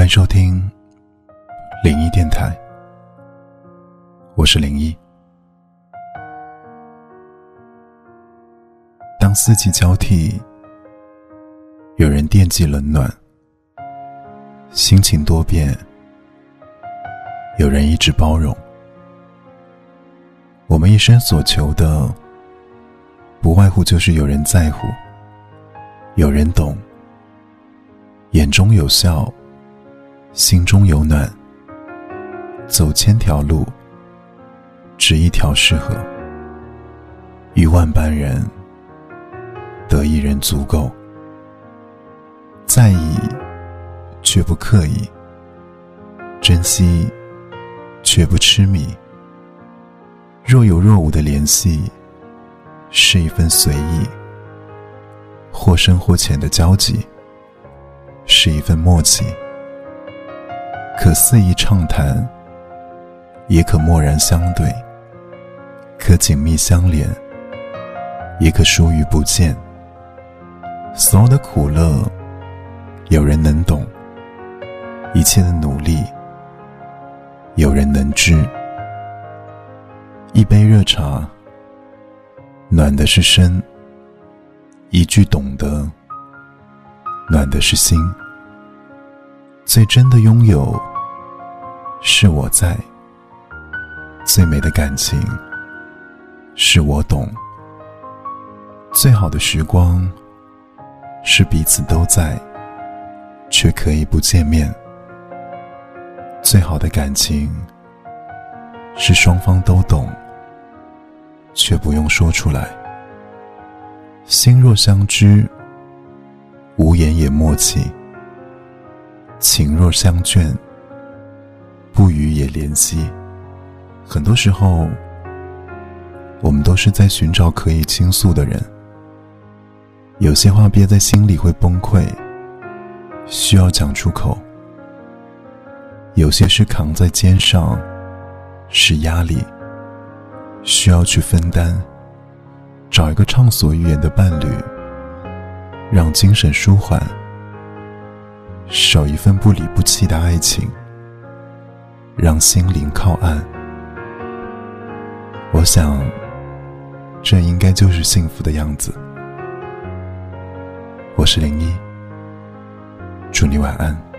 欢迎收听灵异电台，我是灵异。当四季交替，有人惦记冷暖，心情多变，有人一直包容。我们一生所求的，不外乎就是有人在乎，有人懂，眼中有笑。心中有暖，走千条路，只一条适合。遇万般人，得一人足够。在意，却不刻意；珍惜，却不痴迷。若有若无的联系，是一份随意；或深或浅的交集，是一份默契。可肆意畅谈，也可默然相对；可紧密相连，也可疏于不见。所有的苦乐，有人能懂；一切的努力，有人能知。一杯热茶，暖的是身；一句懂得，暖的是心。最真的拥有。是我在，最美的感情是我懂，最好的时光是彼此都在，却可以不见面。最好的感情是双方都懂，却不用说出来。心若相知，无言也默契；情若相眷。联系。很多时候，我们都是在寻找可以倾诉的人。有些话憋在心里会崩溃，需要讲出口；有些事扛在肩上，是压力，需要去分担。找一个畅所欲言的伴侣，让精神舒缓；守一份不离不弃的爱情。让心灵靠岸，我想，这应该就是幸福的样子。我是零一，祝你晚安。